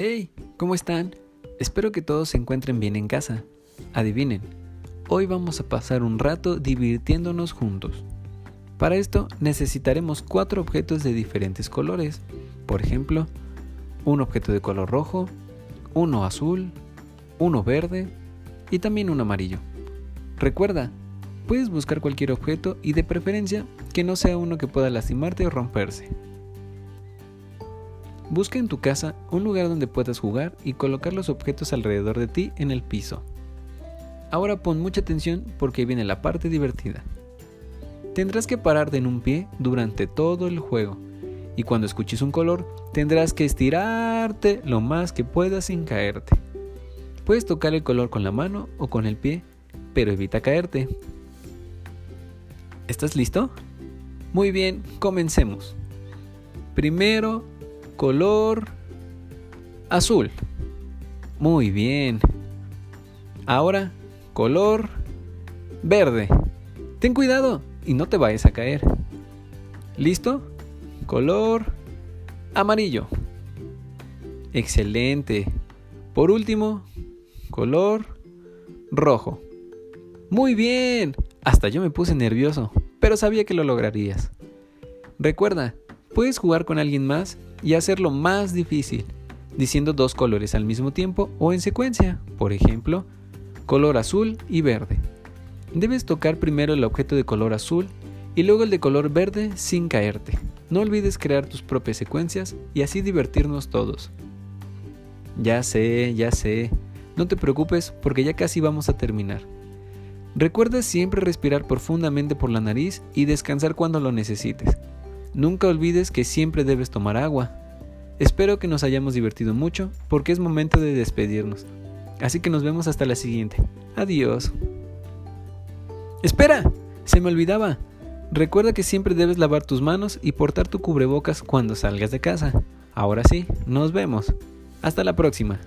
Hey, ¿cómo están? Espero que todos se encuentren bien en casa. Adivinen, hoy vamos a pasar un rato divirtiéndonos juntos. Para esto necesitaremos cuatro objetos de diferentes colores. Por ejemplo, un objeto de color rojo, uno azul, uno verde y también un amarillo. Recuerda, puedes buscar cualquier objeto y de preferencia que no sea uno que pueda lastimarte o romperse. Busca en tu casa un lugar donde puedas jugar y colocar los objetos alrededor de ti en el piso. Ahora pon mucha atención porque viene la parte divertida. Tendrás que pararte en un pie durante todo el juego y cuando escuches un color tendrás que estirarte lo más que puedas sin caerte. Puedes tocar el color con la mano o con el pie, pero evita caerte. ¿Estás listo? Muy bien, comencemos. Primero color azul. Muy bien. Ahora, color verde. Ten cuidado y no te vayas a caer. ¿Listo? Color amarillo. Excelente. Por último, color rojo. Muy bien. Hasta yo me puse nervioso, pero sabía que lo lograrías. Recuerda, puedes jugar con alguien más y hacerlo más difícil, diciendo dos colores al mismo tiempo o en secuencia, por ejemplo, color azul y verde. Debes tocar primero el objeto de color azul y luego el de color verde sin caerte. No olvides crear tus propias secuencias y así divertirnos todos. Ya sé, ya sé, no te preocupes porque ya casi vamos a terminar. Recuerda siempre respirar profundamente por la nariz y descansar cuando lo necesites. Nunca olvides que siempre debes tomar agua. Espero que nos hayamos divertido mucho porque es momento de despedirnos. Así que nos vemos hasta la siguiente. Adiós. Espera, se me olvidaba. Recuerda que siempre debes lavar tus manos y portar tu cubrebocas cuando salgas de casa. Ahora sí, nos vemos. Hasta la próxima.